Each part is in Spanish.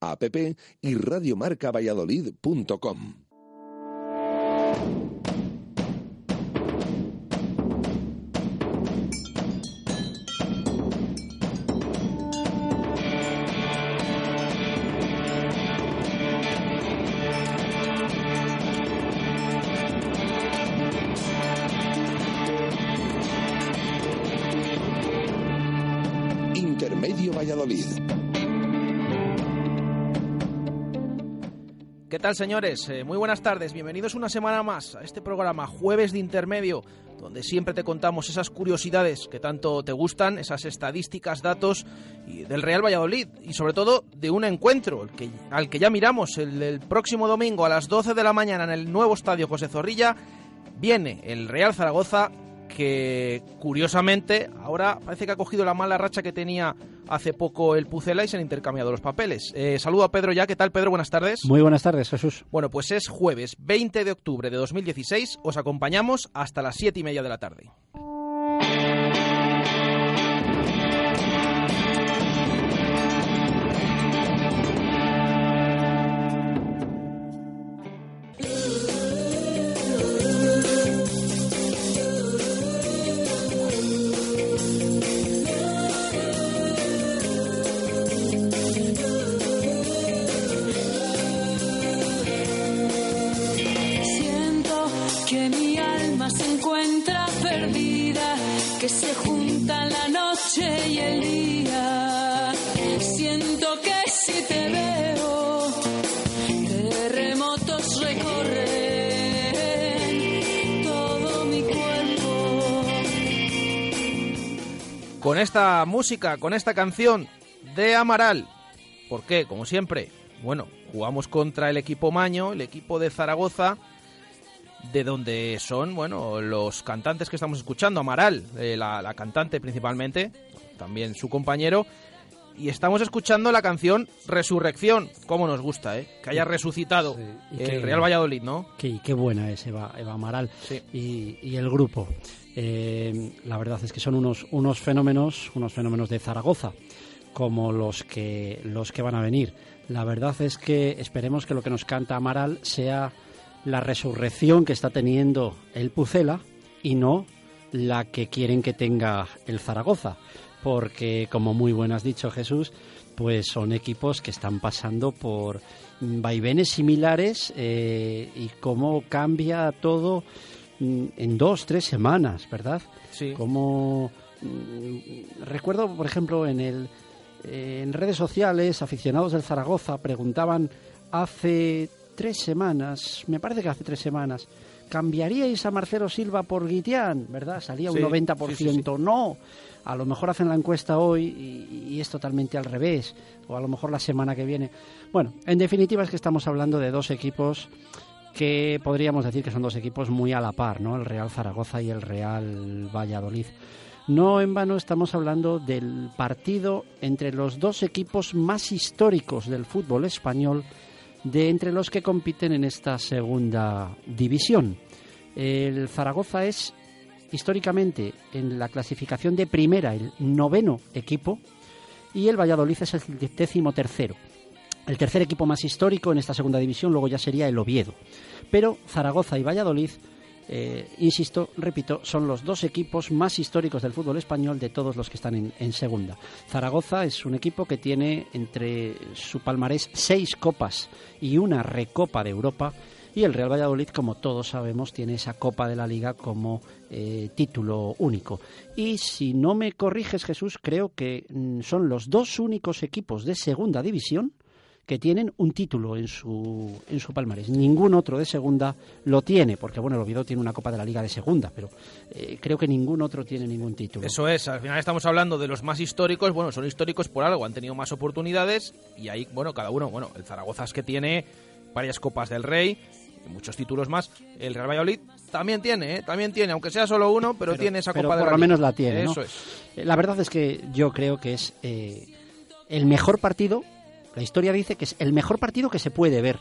App y radiomarcavalladolid.com. Intermedio Valladolid. ¿Qué tal, señores? Eh, muy buenas tardes. Bienvenidos una semana más a este programa Jueves de Intermedio, donde siempre te contamos esas curiosidades que tanto te gustan, esas estadísticas, datos del Real Valladolid y sobre todo de un encuentro el que, al que ya miramos el, el próximo domingo a las 12 de la mañana en el nuevo estadio José Zorrilla. Viene el Real Zaragoza que curiosamente ahora parece que ha cogido la mala racha que tenía hace poco el Pucela y se han intercambiado los papeles. Eh, saludo a Pedro ya, ¿qué tal Pedro? Buenas tardes. Muy buenas tardes, Jesús. Bueno, pues es jueves 20 de octubre de 2016, os acompañamos hasta las 7 y media de la tarde. Se juntan la noche y el día. Siento que si te veo, terremotos recorren todo mi cuerpo. Con esta música, con esta canción de Amaral. ¿Por qué? Como siempre, bueno, jugamos contra el equipo Maño, el equipo de Zaragoza, de donde son, bueno, los cantantes que estamos escuchando, Amaral, eh, la, la cantante principalmente, también su compañero, y estamos escuchando la canción Resurrección, como nos gusta, ¿eh? Que haya resucitado Sí, y el que- Real Valladolid, ¿no? Qué, qué buena es Eva, Eva Amaral Sí. y, y el grupo. Eh, la verdad es que son unos, unos fenómenos, unos fenómenos de Zaragoza, como los que, los que van a venir. La verdad es que esperemos que lo que nos canta Amaral sea la resurrección que está teniendo el Pucela y no la que quieren que tenga el Zaragoza. Porque, como muy buen has dicho Jesús, pues son equipos que están pasando por vaivenes similares eh, y cómo cambia todo mm, en dos, tres semanas, ¿verdad? Sí. Como mm, recuerdo, por ejemplo, en el eh, en redes sociales, aficionados del Zaragoza preguntaban hace tres semanas, me parece que hace tres semanas, ¿cambiaríais a Marcelo Silva por Guitián? ¿Verdad? Salía Sí, un 90%. sí, sí, sí. No, a lo mejor hacen la encuesta hoy y, y es totalmente al revés, o a lo mejor la semana que viene. Bueno, en definitiva es que estamos hablando de dos equipos que podríamos decir que son dos equipos muy a la par, ¿no? El Real Zaragoza y el Real Valladolid. No en vano estamos hablando del partido entre los dos equipos más históricos del fútbol español, de entre los que compiten en esta segunda división. El Zaragoza es históricamente en la clasificación de primera el noveno equipo y el Valladolid es el décimo tercero. El tercer equipo más histórico en esta segunda división luego ya sería el Oviedo. Pero Zaragoza y Valladolid, eh, insisto, repito, son los dos equipos más históricos del fútbol español de todos los que están en, segunda. Zaragoza es un equipo que tiene entre su palmarés seis copas y una recopa de Europa. Y el Real Valladolid, como todos sabemos, tiene esa Copa de la Liga como eh, título único. Y si no me corriges, Jesús, creo que mm, son los dos únicos equipos de segunda división que tienen un título en su, en su palmarés. Ningún otro de segunda lo tiene, porque bueno, el Oviedo tiene una Copa de la Liga de segunda, pero eh, creo que ningún otro tiene ningún título. Eso es, al final estamos hablando de los más históricos, bueno, son históricos por algo, han tenido más oportunidades y ahí, bueno, cada uno, bueno, el Zaragoza es que tiene varias Copas del Rey, muchos títulos más, el Real Valladolid también tiene, ¿eh? también tiene, aunque sea solo uno, pero, tiene esa pero Copa del por lo menos la tiene, ¿no? Eso es. Eh, La verdad es que yo creo que es eh, el mejor partido, la historia dice que es el mejor partido que se puede ver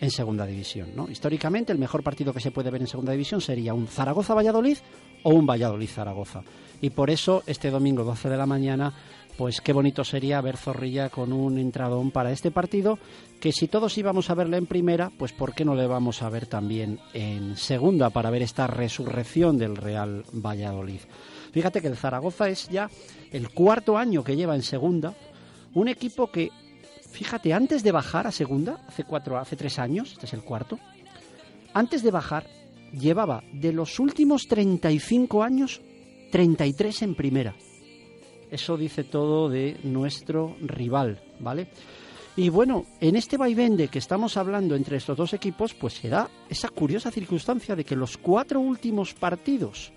en segunda división. ¿no? Históricamente el mejor partido que se puede ver en segunda división sería un Zaragoza-Valladolid o un Valladolid-Zaragoza. Y por eso este domingo 12 de la mañana, pues qué bonito sería ver Zorrilla con un entradón para este partido, que si todos íbamos a verle en primera, pues ¿por qué no le vamos a ver también en segunda para ver esta resurrección del Real Valladolid? Fíjate que el Zaragoza es ya el cuarto año que lleva en segunda, un equipo que, fíjate, antes de bajar a segunda, hace cuatro, hace tres años, este es el cuarto, antes de bajar llevaba de los últimos 35 años 33 en primera. Eso dice todo de nuestro rival, ¿vale? Y bueno, en este vaivén de que estamos hablando entre estos dos equipos, pues se da esa curiosa circunstancia de que los cuatro últimos partidos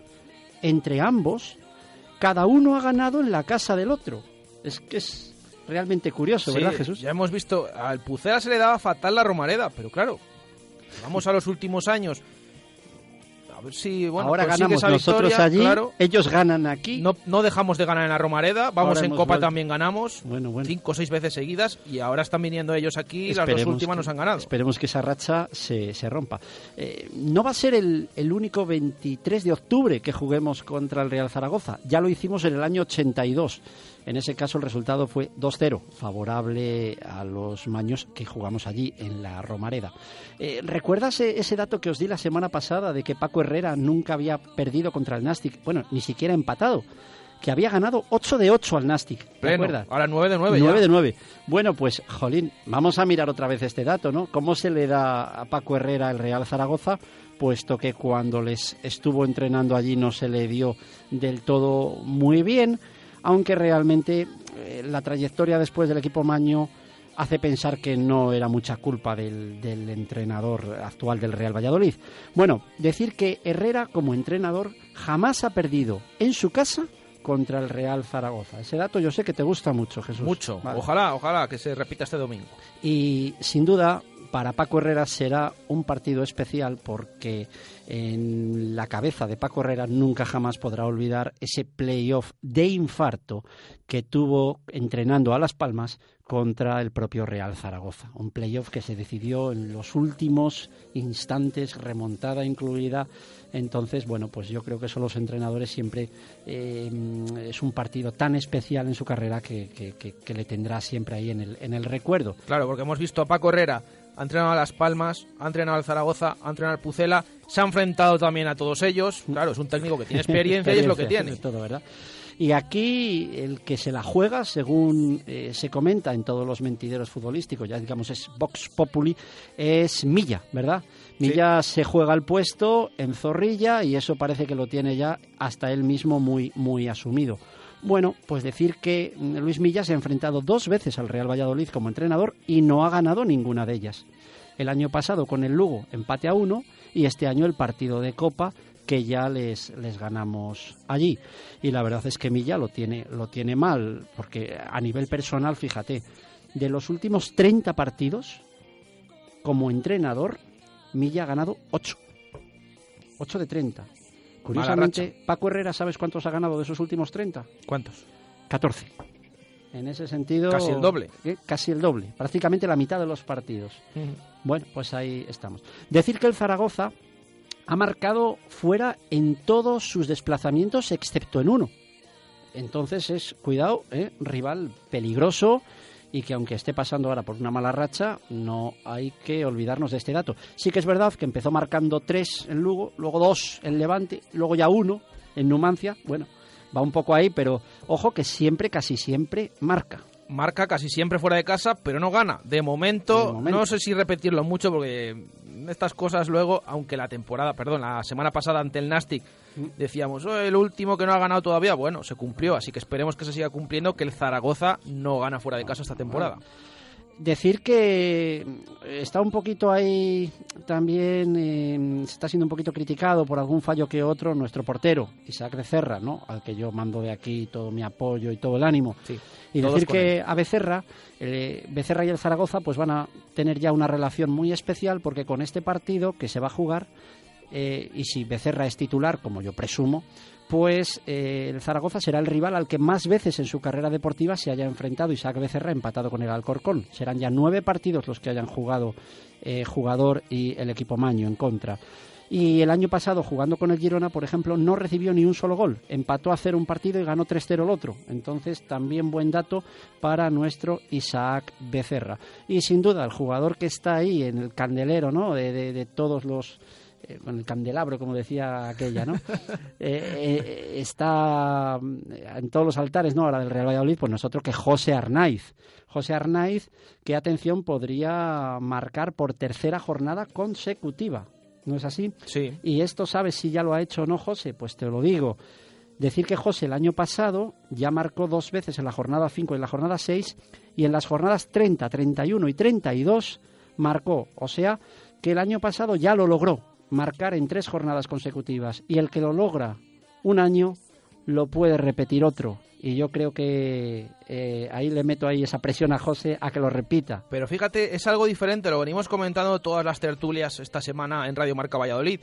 entre ambos, cada uno ha ganado en la casa del otro. Es que es realmente curioso, Sí, ¿verdad, Jesús? Ya hemos visto, al Pucera se le daba fatal la Romareda, pero claro, vamos a los últimos años. A ver si, bueno, Ahora ganamos esa nosotros victoria, allí, claro. ellos ganan aquí. No, no dejamos de ganar en la Romareda, vamos Ahora en Copa vuelto. también ganamos, Bueno, bueno. cinco o seis veces seguidas, y ahora están viniendo ellos aquí y las dos últimas que- nos han ganado. Esperemos que esa racha se, se rompa. Eh, no va a ser el, el único 23 de octubre que juguemos contra el Real Zaragoza. Ya lo hicimos en el año 82. En ese caso el resultado fue 2-0, favorable a los maños que jugamos allí en la Romareda. Eh, ¿Recuerdas eh, ese dato que os di la semana pasada de que Paco Herrera nunca había perdido contra el Nastic? Bueno, ni siquiera empatado. Que había ganado 8 de 8 al Nastic. ¿Recuerdas? Ahora 9 de 9 9 ya. de 9. Bueno, pues, jolín, vamos a mirar otra vez este dato, ¿no? ¿Cómo se le da a Paco Herrera el Real Zaragoza? Puesto que cuando les estuvo entrenando allí no se le dio del todo muy bien, aunque realmente eh, la trayectoria después del equipo Maño hace pensar que no era mucha culpa del, del entrenador actual del Real Valladolid. Bueno, decir que Herrera como entrenador jamás ha perdido en su casa contra el Real Zaragoza. Ese dato yo sé que te gusta mucho, Jesús. Mucho. Vale. Ojalá, ojalá que se repita este domingo. Y sin duda, para Paco Herrera será un partido especial porque en la cabeza de Paco Herrera nunca jamás podrá olvidar ese playoff de infarto que tuvo entrenando a Las Palmas contra el propio Real Zaragoza. Un playoff que se decidió en los últimos instantes, remontada incluida. Entonces, bueno, pues yo creo que son los entrenadores siempre eh, es un partido tan especial en su carrera que- que le tendrá siempre ahí en el, en el recuerdo. Claro, porque hemos visto a Paco Herrera, ha entrenado a Las Palmas, ha entrenado al Zaragoza, ha entrenado al Pucela, se ha enfrentado también a todos ellos. Claro, es un técnico que tiene experiencia y es lo que tiene. es todo, ¿verdad? Y aquí el que se la juega, según eh, se comenta en todos los mentideros futbolísticos, ya digamos es Vox Populi, es Milla, ¿verdad? Milla se juega el puesto en Zorrilla y eso parece que lo tiene ya hasta él mismo muy, muy asumido. Bueno, pues decir que Luis Milla se ha enfrentado dos veces al Real Valladolid como entrenador y no ha ganado ninguna de ellas. El año pasado con el Lugo empate a uno y este año el partido de Copa que ya les, les ganamos allí. Y la verdad es que Milla lo tiene, lo tiene mal, porque a nivel personal, fíjate, de los últimos 30 partidos, como entrenador, Milla ha ganado 8. 8 de 30. Curiosamente, Paco Herrera, ¿sabes cuántos ha ganado de esos últimos 30? ¿Cuántos? 14. En ese sentido... Casi el doble. ¿eh? Casi el doble. Prácticamente la mitad de los partidos. Bueno, pues ahí estamos. Decir que el Zaragoza ha marcado fuera en todos sus desplazamientos excepto en uno. Entonces es, cuidado, ¿eh? rival peligroso y que aunque esté pasando ahora por una mala racha, no hay que olvidarnos de este dato. Sí que es verdad que empezó marcando tres en Lugo, luego dos en Levante, luego ya uno en Numancia. Bueno, va un poco ahí, pero ojo que siempre, casi siempre, marca. Marca casi siempre fuera de casa, pero no gana. De momento, De momento. no sé si repetirlo mucho porque estas cosas luego, aunque la temporada, perdón, la semana pasada ante el Nastic decíamos, "Oh, el último que no ha ganado todavía, bueno, se cumplió, así que esperemos que se siga cumpliendo, que el Zaragoza no gana fuera de casa esta temporada. Decir que está un poquito ahí también, eh, está siendo un poquito criticado por algún fallo que otro nuestro portero, Isaac Becerra, ¿no? al que yo mando de aquí todo mi apoyo y todo el ánimo. Sí, y decir que a Becerra, eh, Becerra y el Zaragoza pues van a tener ya una relación muy especial porque con este partido que se va a jugar, eh, y si Becerra es titular, como yo presumo, pues el Zaragoza será el rival al que más veces en su carrera deportiva se haya enfrentado Isaac Becerra empatado con el Alcorcón. Serán ya nueve partidos los que hayan jugado eh, jugador y el equipo Maño en contra. Y el año pasado, jugando con el Girona, por ejemplo, no recibió ni un solo gol. Empató a cero un partido y ganó 3-0 el otro. Entonces, también buen dato para nuestro Isaac Becerra. Y sin duda, el jugador que está ahí en el candelero ¿no? de todos los eh, con el candelabro, como decía aquella, ¿no? Eh, eh, está mm, en todos los altares, ¿no? Ahora del Real Valladolid, pues nosotros que José Arnaiz. José Arnaiz, que atención, podría marcar por tercera jornada consecutiva. ¿No es así? Sí. Y esto sabes si ya lo ha hecho o no José, pues te lo digo. Decir que José el año pasado ya marcó dos veces en la jornada 5 y en la jornada 6 y en las jornadas 30, 31 y 32 marcó. O sea que el año pasado ya lo logró marcar en tres jornadas consecutivas y el que lo logra un año lo puede repetir otro. Y yo creo que eh, ahí le meto ahí esa presión a José a que lo repita. Pero fíjate, es algo diferente, lo venimos comentando todas las tertulias esta semana en Radio Marca Valladolid.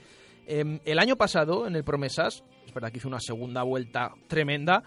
Em, el año pasado, en el Promesas, es verdad que hizo una segunda vuelta tremenda,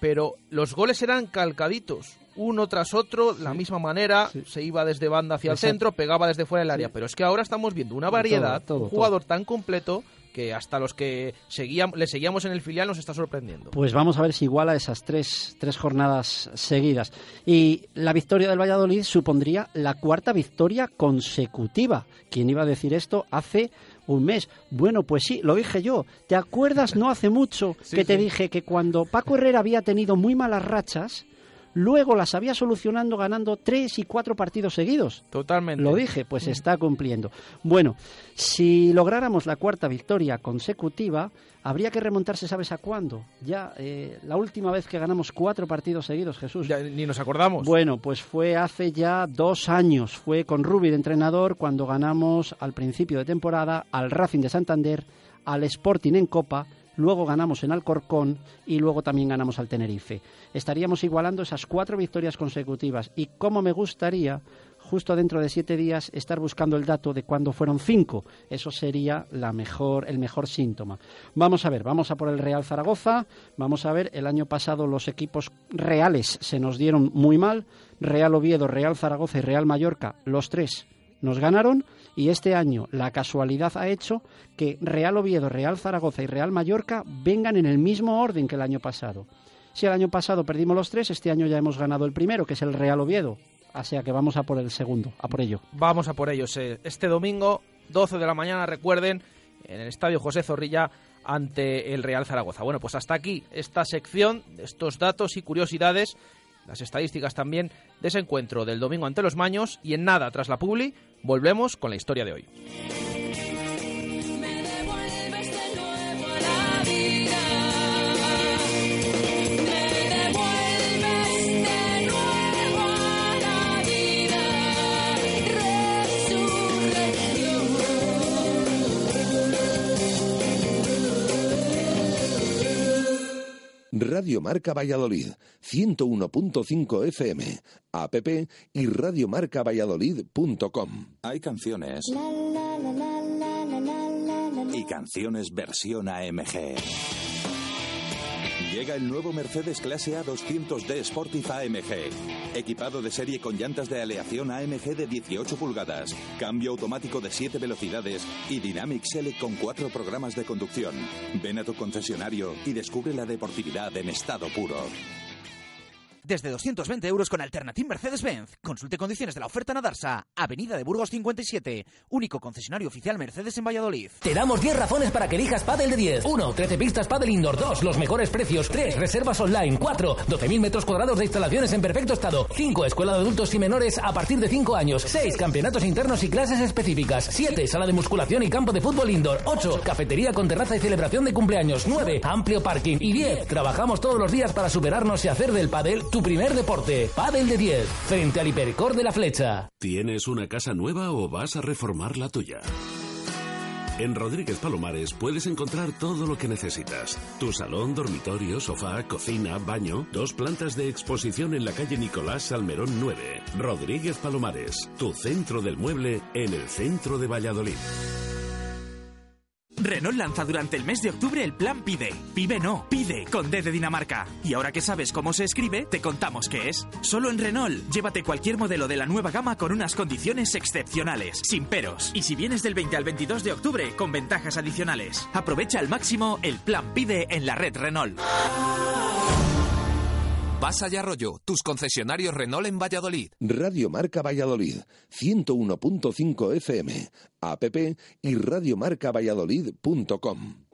pero los goles eran calcaditos, uno tras otro, la misma manera, Sí. se iba desde banda hacia el centro, pegaba desde fuera del área. Sí. Pero es que ahora estamos viendo una variedad, todo, un todo. jugador tan completo que hasta los que seguíamos, le seguíamos en el filial nos está sorprendiendo. Pues vamos a ver si iguala esas tres, tres jornadas seguidas. Y la victoria del Valladolid supondría la cuarta victoria consecutiva. ¿Quién iba a decir esto hace un mes? Bueno, pues sí, lo dije yo. ¿Te acuerdas no hace mucho Sí, que te sí. dije que cuando Paco Herrera había tenido muy malas rachas, luego las había solucionando ganando tres y cuatro partidos seguidos? Totalmente. Lo dije, pues se está cumpliendo. Bueno, si lográramos la cuarta victoria consecutiva, habría que remontarse, ¿sabes a cuándo? Ya, eh, la última vez que ganamos cuatro partidos seguidos, Jesús. Ya ni nos acordamos. Bueno, pues fue hace ya dos años. Fue con Rubi de entrenador cuando ganamos al principio de temporada al Racing de Santander, al Sporting en Copa, luego ganamos en Alcorcón y luego también ganamos al Tenerife. Estaríamos igualando esas cuatro victorias consecutivas y como me gustaría justo dentro de siete días estar buscando el dato de cuándo fueron cinco. Eso sería la mejor, el mejor síntoma. Vamos a ver, vamos a por el Real Zaragoza. Vamos a ver, el año pasado los equipos reales se nos dieron muy mal. Real Oviedo, Real Zaragoza y Real Mallorca, los tres nos ganaron y este año la casualidad ha hecho que Real Oviedo, Real Zaragoza y Real Mallorca vengan en el mismo orden que el año pasado. Si el año pasado perdimos los tres, este año ya hemos ganado el primero, que es el Real Oviedo. Sea que vamos a por el segundo, a por ello. Vamos a por ellos. eh. Este domingo, 12 de la mañana, recuerden, en el Estadio José Zorrilla ante el Real Zaragoza. Bueno, pues hasta aquí esta sección estos datos y curiosidades, las estadísticas también de ese encuentro del domingo ante los Maños y en nada, tras la publi, volvemos con la historia de hoy. Radio Marca Valladolid, 101.5 FM, app y radiomarcavalladolid.com. Hay canciones y canciones versión AMG. Llega el nuevo Mercedes Clase A 200D Sportif AMG. Equipado de serie con llantas de aleación AMG de 18 pulgadas, cambio automático de 7 velocidades y Dynamic Select con 4 programas de conducción. Ven a tu concesionario y descubre la deportividad en estado puro. Desde 220 euros con Alternative Mercedes-Benz. Consulte condiciones de la oferta en Adarsa, Avenida de Burgos 57, único concesionario oficial Mercedes en Valladolid. Te damos 10 razones para que elijas Padel de 10. 1. 13 pistas Padel Indoor. 2. Los mejores precios. 3. Reservas online. 4. 12.000 metros cuadrados de instalaciones en perfecto estado. 5. Escuela de adultos y menores a partir de 5 años. 6. Campeonatos internos y clases específicas. 7. Sala de musculación y campo de fútbol indoor. 8. Cafetería con terraza y celebración de cumpleaños. 9. Amplio parking. Y 10. Trabajamos todos los días para superarnos y hacer del padel tu primer deporte. Padel de 10, frente al Hipercor de la Flecha. ¿Tienes una casa nueva o vas a reformar la tuya? En Rodríguez Palomares puedes encontrar todo lo que necesitas. Tu salón, dormitorio, sofá, cocina, baño, dos plantas de exposición en la calle Nicolás Salmerón 9. Rodríguez Palomares, tu centro del mueble en el centro de Valladolid. Renault lanza durante el mes de octubre el plan Pide. Pide no, pide con D de Dinamarca. Y ahora que sabes cómo se escribe, te contamos qué es. Solo en Renault, llévate cualquier modelo de la nueva gama con unas condiciones excepcionales, sin peros. Y si vienes del 20 al 22 de octubre, con ventajas adicionales. Aprovecha al máximo el plan Pide en la red Renault. Pasa y tus concesionarios Renault en Valladolid. Radio Marca Valladolid, 101.5 FM, app y radiomarcavalladolid.com.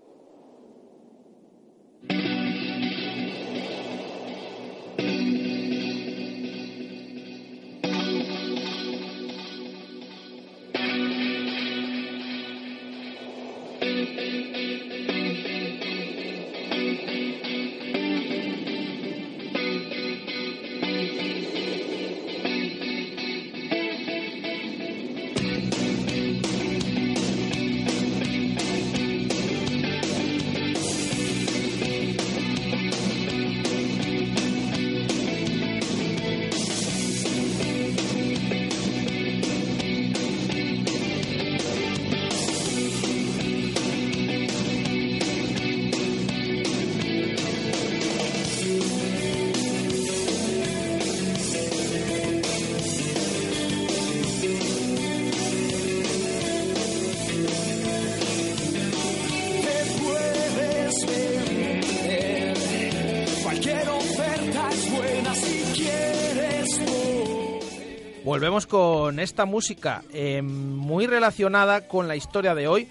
Volvemos con esta música eh, muy relacionada con la historia de hoy,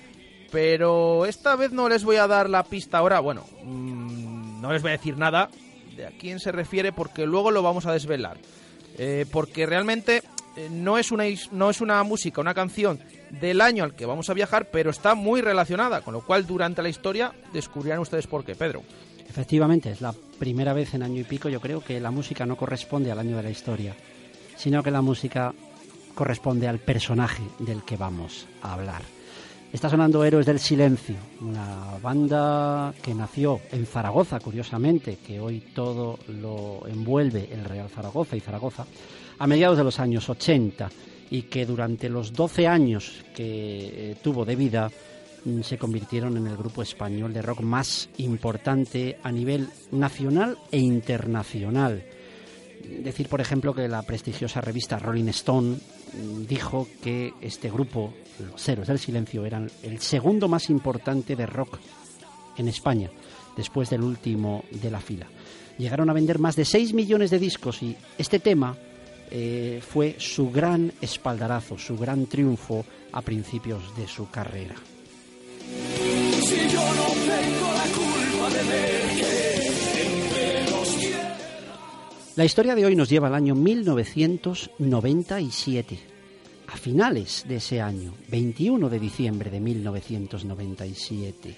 pero esta vez no les voy a dar la pista ahora. Bueno, mm, no les voy a decir nada de a quién se refiere porque luego lo vamos a desvelar. Eh, porque realmente eh, no, es una, no es una música, una canción del año al que vamos a viajar, pero está muy relacionada, con lo cual durante la historia descubrirán ustedes por qué, Pedro. Efectivamente, es la primera vez en año y pico, yo creo, que la música no corresponde al año de la historia, sino que la música corresponde al personaje del que vamos a hablar. Está sonando Héroes del Silencio, una banda que nació en Zaragoza, curiosamente, que hoy todo lo envuelve el Real Zaragoza y Zaragoza, a mediados de los años 80 y que durante los 12 años que eh, tuvo de vida mm, se convirtieron en el grupo español de rock más importante a nivel nacional e internacional. Decir, por ejemplo, que la prestigiosa revista Rolling Stone mm, dijo que este grupo, Los Héroes del Silencio, eran el segundo más importante de rock en España, después del último de la fila. Llegaron a vender más de 6 millones de discos y este tema eh, fue su gran espaldarazo, su gran triunfo a principios de su carrera. Si yo no tengo la culpa de ver La historia de hoy nos lleva al año 1997. A finales de ese año, 21 de diciembre de 1997,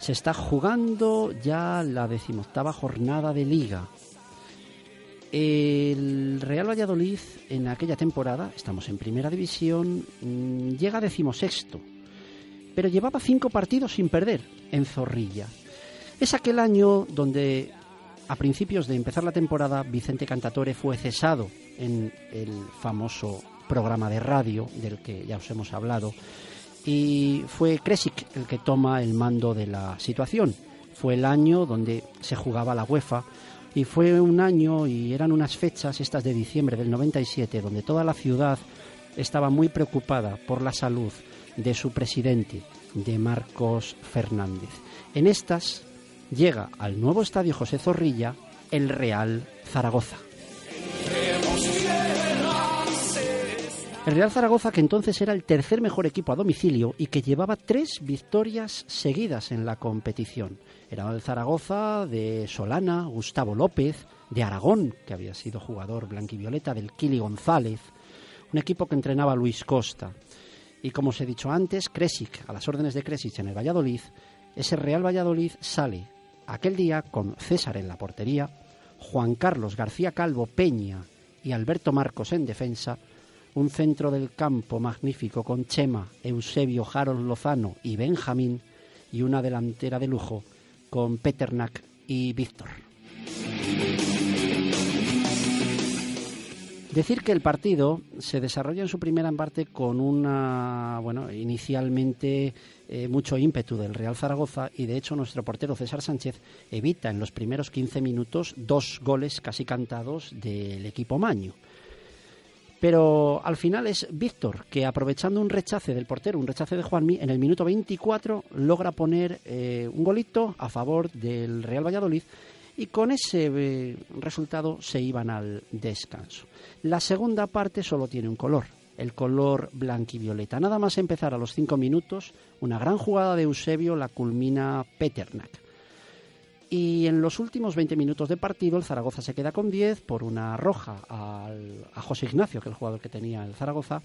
se está jugando ya la decimoctava jornada de liga. El Real Valladolid en aquella temporada, estamos en primera división, mm, llega decimosexto, pero llevaba cinco partidos sin perder en Zorrilla. Es aquel año donde a principios de empezar la temporada, Vicente Cantatore fue cesado en el famoso programa de radio del que ya os hemos hablado y fue Kresic el que toma el mando de la situación. Fue el año donde se jugaba la UEFA y fue un año y eran unas fechas, estas de diciembre del 97, donde toda la ciudad estaba muy preocupada por la salud de su presidente, de Marcos Fernández. En estas llega al nuevo estadio José Zorrilla el Real Zaragoza. El Real Zaragoza, que entonces era el tercer mejor equipo a domicilio y que llevaba tres victorias seguidas en la competición. Era el Zaragoza de Solana, Gustavo López, de Aragón, que había sido jugador blanquivioleta, del Kili González, un equipo que entrenaba Luis Costa. Y como os he dicho antes, Kresic, a las órdenes de Kresic en el Valladolid, ese Real Valladolid sale aquel día con César en la portería, Juan Carlos García Calvo Peña y Alberto Marcos en defensa, un centro del campo magnífico con Chema, Eusebio, Harold Lozano y Benjamín, y una delantera de lujo con Peternak y Víctor. Decir que el partido se desarrolla en su primera parte con una, bueno, inicialmente eh, mucho ímpetu del Real Zaragoza y de hecho nuestro portero César Sánchez evita en los primeros 15 minutos dos goles casi cantados del equipo Maño. Pero al final es Víctor que aprovechando un rechace del portero, un rechace de Juanmi, en el minuto 24 logra poner eh, un golito a favor del Real Valladolid y con ese eh, resultado se iban al descanso. La segunda parte solo tiene un color, el color blanquivioleta. Nada más empezar a los cinco minutos, una gran jugada de Eusebio la culmina Peternak. Y en los últimos 20 minutos de partido, el Zaragoza se queda con 10 por una roja a José Ignacio, que es el jugador que tenía el Zaragoza.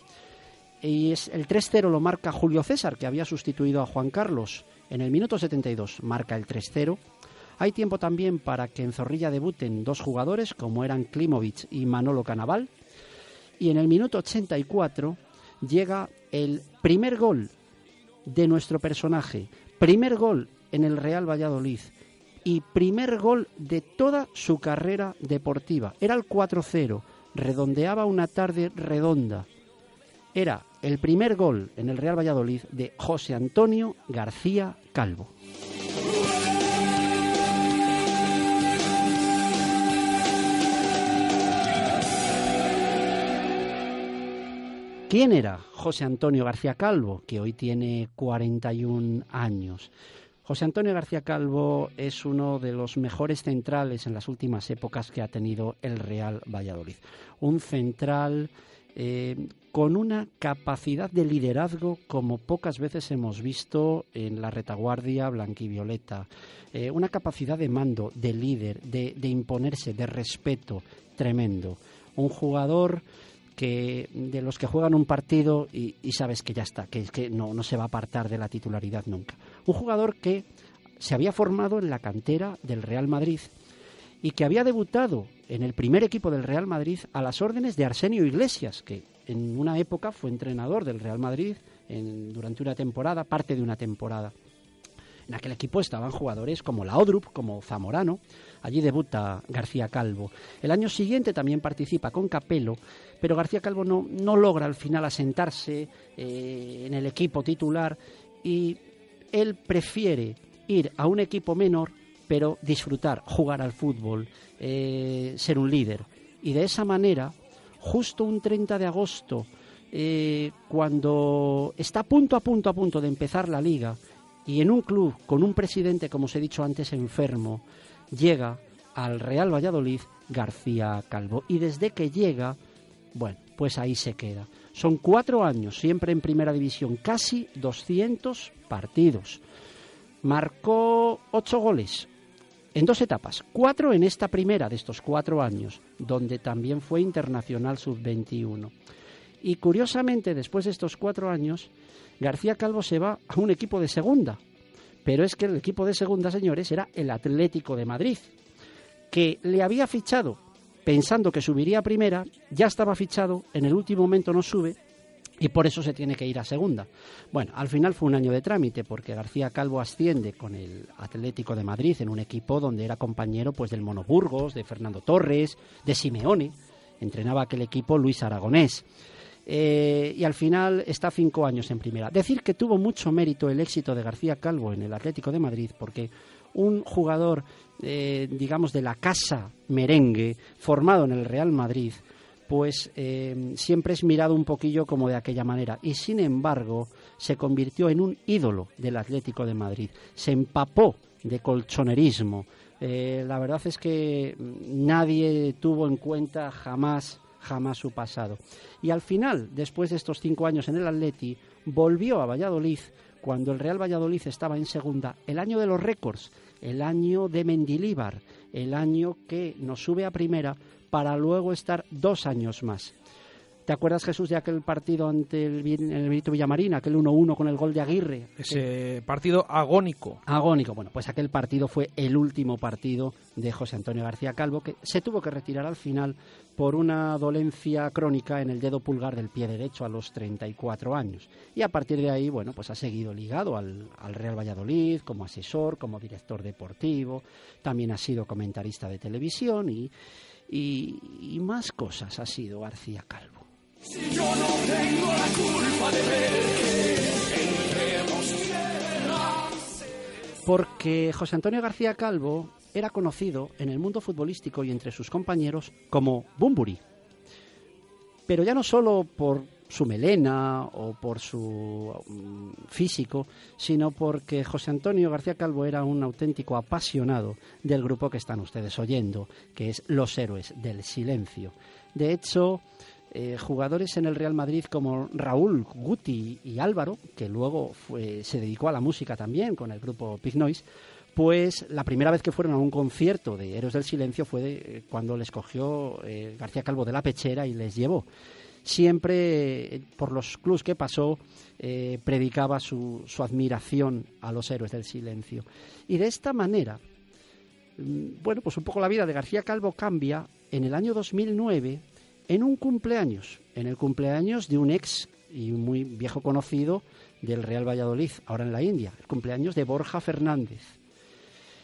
Y es, el 3-0 lo marca Julio César, que había sustituido a Juan Carlos. En el minuto 72 marca el 3-0. Hay tiempo también para que en Zorrilla debuten dos jugadores, como eran Klimovic y Manolo Canaval. Y en el minuto 84 llega el primer gol de nuestro personaje, primer gol en el Real Valladolid y primer gol de toda su carrera deportiva. Era el 4-0, redondeaba una tarde redonda. Era el primer gol en el Real Valladolid de José Antonio García Calvo. ¿Quién era José Antonio García Calvo, que hoy tiene 41 años? José Antonio García Calvo es uno de los mejores centrales en las últimas épocas que ha tenido el Real Valladolid. Un central eh, con una capacidad de liderazgo como pocas veces hemos visto en la retaguardia blanquivioleta. Eh, una capacidad de mando, de líder, de, imponerse, de respeto tremendo. Un jugador que de los que juegan un partido y, sabes que ya está, que, que no, no se va a apartar de la titularidad nunca. Un jugador que se había formado en la cantera del Real Madrid y que había debutado en el primer equipo del Real Madrid a las órdenes de Arsenio Iglesias, que en una época fue entrenador del Real Madrid durante una temporada, parte de una temporada. En aquel equipo estaban jugadores como Laodrup, como Zamorano. Allí debuta García Calvo. El año siguiente también participa con Capelo, pero García Calvo no, no logra al final asentarse eh, en el equipo titular y él prefiere ir a un equipo menor, pero disfrutar, jugar al fútbol, eh, ser un líder. Y de esa manera, justo un 30 de agosto, eh, cuando está a punto, a punto, a punto de empezar la liga, y en un club con un presidente, como os he dicho antes, enfermo, llega al Real Valladolid García Calvo. Y desde que llega, bueno, pues ahí se queda. Son cuatro años, siempre en primera división, casi 200 partidos. Marcó ocho goles en dos etapas, cuatro en esta primera de estos cuatro años, donde también fue internacional sub-21. Y curiosamente, después de estos cuatro años, García Calvo se va a un equipo de segunda. Pero es que el equipo de segunda, señores, era el Atlético de Madrid, que le había fichado pensando que subiría a primera, ya estaba fichado, en el último momento no sube y por eso se tiene que ir a segunda. Bueno, al final fue un año de trámite porque García Calvo asciende con el Atlético de Madrid en un equipo donde era compañero pues del Monoburgos, de Fernando Torres, de Simeone, entrenaba aquel equipo Luis Aragonés. Eh, y al final está cinco años en primera. Decir que tuvo mucho mérito el éxito de García Calvo en el Atlético de Madrid, porque un jugador, eh, digamos, de la casa merengue, formado en el Real Madrid, pues eh, siempre es mirado un poquillo como de aquella manera. Y sin embargo, se convirtió en un ídolo del Atlético de Madrid. Se empapó de colchonerismo. la verdad es que nadie tuvo en cuenta jamás jamás su pasado. Y al final, después de estos cinco años en el Atleti, volvió a Valladolid cuando el Real Valladolid estaba en segunda, el año de los récords, el año de Mendilíbar, el año que nos sube a primera para luego estar dos años más. ¿Te acuerdas, Jesús, de aquel partido ante el, el Benito Villamarín, aquel 1-1 con el gol de Aguirre? Ese partido agónico. Agónico. Bueno, pues aquel partido fue el último partido de José Antonio García Calvo, que se tuvo que retirar al final por una dolencia crónica en el dedo pulgar del pie derecho a los 34 años. Y a partir de ahí, bueno, pues ha seguido ligado al, al Real Valladolid como asesor, como director deportivo, también ha sido comentarista de televisión y, y, y más cosas ha sido García Calvo. Si yo no tengo la culpa de ver porque José Antonio García Calvo era conocido en el mundo futbolístico y entre sus compañeros como Bumburi. Pero ya no solo por su melena o por su mm, físico, sino porque José Antonio García Calvo era un auténtico apasionado del grupo que están ustedes oyendo, que es Los Héroes del Silencio. De hecho, eh, jugadores en el Real Madrid como Raúl, Guti y Álvaro, que luego se dedicó a la música también con el grupo Big Noise, pues la primera vez que fueron a un concierto de Héroes del Silencio fue eh, cuando les cogió eh, García Calvo de la pechera y les llevó. Siempre, por los clubs que pasó, predicaba su, su admiración a los héroes del silencio. Y de esta manera, mm, bueno, pues un poco la vida de García Calvo cambia en el año 2009 en un cumpleaños, en el cumpleaños de un ex y muy viejo conocido del Real Valladolid, ahora en la India, el cumpleaños de Borja Fernández.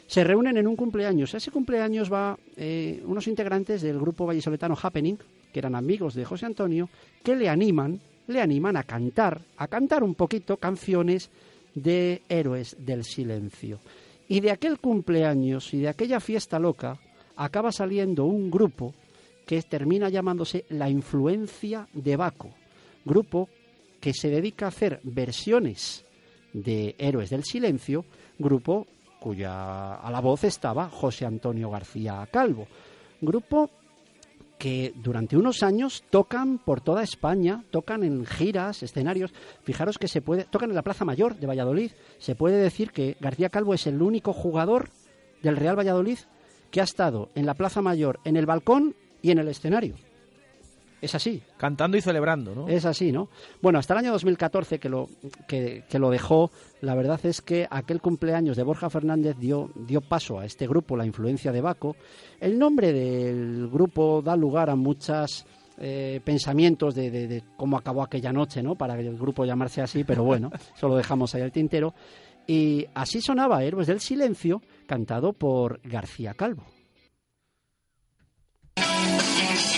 Se reúnen en un cumpleaños. Ese cumpleaños va eh, unos integrantes del grupo vallisoletano Happening, que eran amigos de José Antonio, que le animan, le animan a cantar, a cantar un poquito canciones de héroes del silencio. Y de aquel cumpleaños y de aquella fiesta loca acaba saliendo un grupo que termina llamándose La Influencia de Baco, grupo que se dedica a hacer versiones de Héroes del Silencio, grupo cuya a la voz estaba José Antonio García Calvo, grupo que durante unos años tocan por toda España, tocan en giras, escenarios. Fijaros que se puede, tocan en la Plaza Mayor de Valladolid. Se puede decir que García Calvo es el único jugador del Real Valladolid que ha estado en la Plaza Mayor, en el balcón y en el escenario. Es así. Cantando y celebrando, ¿no? Es así, ¿no? Bueno, hasta el año 2014 que lo, que, que lo dejó, la verdad es que aquel cumpleaños de Borja Fernández dio, dio paso a este grupo, la influencia de Baco. El nombre del grupo da lugar a muchos pensamientos de, de- de cómo acabó aquella noche, ¿no? Para el grupo llamarse así, pero bueno, eso lo dejamos ahí al tintero. Y así sonaba Héroes del Silencio, cantado por García Calvo. Yes.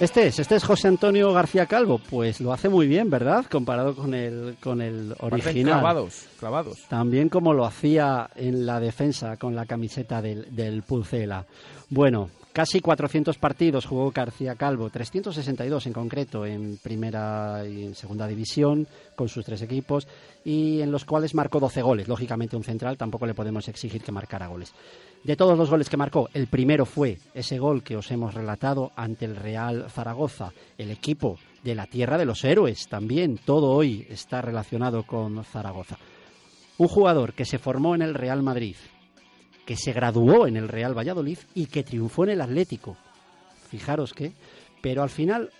Este es, este es José Antonio García Calvo. Pues lo hace muy bien, ¿verdad? Comparado con el, con el original. Clavados, clavados. También como lo hacía en la defensa con la camiseta del, del Pucela. Bueno, casi 400 partidos jugó García Calvo, 362 en concreto en primera y en segunda división con sus tres equipos y en los cuales marcó 12 goles. Lógicamente un central tampoco le podemos exigir que marcara goles. De todos los goles que marcó, el primero fue ese gol que os hemos relatado ante el Real Zaragoza, el equipo de la Tierra de los Héroes también. Todo hoy está relacionado con Zaragoza. Un jugador que se formó en el Real Madrid, que se graduó en el Real Valladolid y que triunfó en el Atlético. Fijaros que, pero al final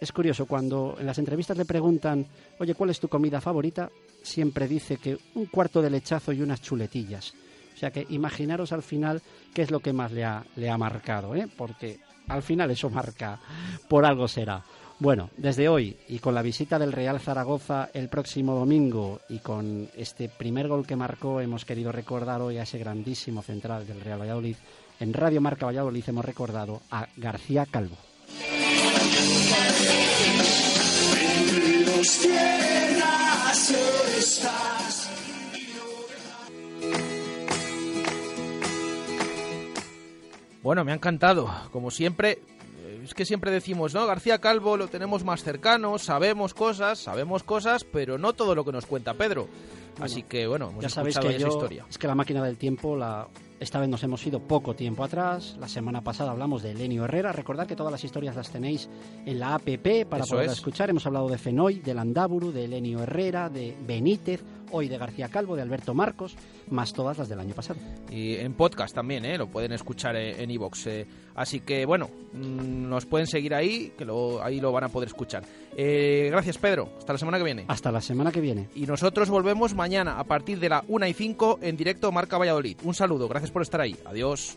es curioso cuando en las entrevistas le preguntan, oye, ¿cuál es tu comida favorita? Siempre dice que un cuarto de lechazo y unas chuletillas. O sea que imaginaros al final qué es lo que más le ha, le ha marcado, ¿eh? porque al final eso marca, por algo será. Bueno, desde hoy y con la visita del Real Zaragoza el próximo domingo y con este primer gol que marcó, hemos querido recordar hoy a ese grandísimo central del Real Valladolid. En Radio Marca Valladolid hemos recordado a García Calvo. Bueno, me ha encantado. Como siempre, es que siempre decimos, ¿no? García Calvo lo tenemos más cercano, sabemos cosas, sabemos cosas, pero no todo lo que nos cuenta Pedro. Así que bueno, hemos ya sabéis escuchado que esa yo, historia. es que la máquina del tiempo la esta vez nos hemos ido poco tiempo atrás. La semana pasada hablamos de Lenio Herrera. Recordad que todas las historias las tenéis en la APP para Eso poder es. escuchar. Hemos hablado de Fenoy, de Landáburu, de Lenio Herrera, de Benítez, hoy de García Calvo, de Alberto Marcos, más todas las del año pasado. Y en podcast también, ¿eh? lo pueden escuchar eh, en iVoox. eh. Así que bueno, mm, nos pueden seguir ahí, que lo- ahí lo van a poder escuchar. Eh, gracias Pedro, hasta la semana que viene. Hasta la semana que viene. Y nosotros volvemos mañana a partir de la 1 y 5 en directo Marca Valladolid. Un saludo, por estar ahí. Adiós.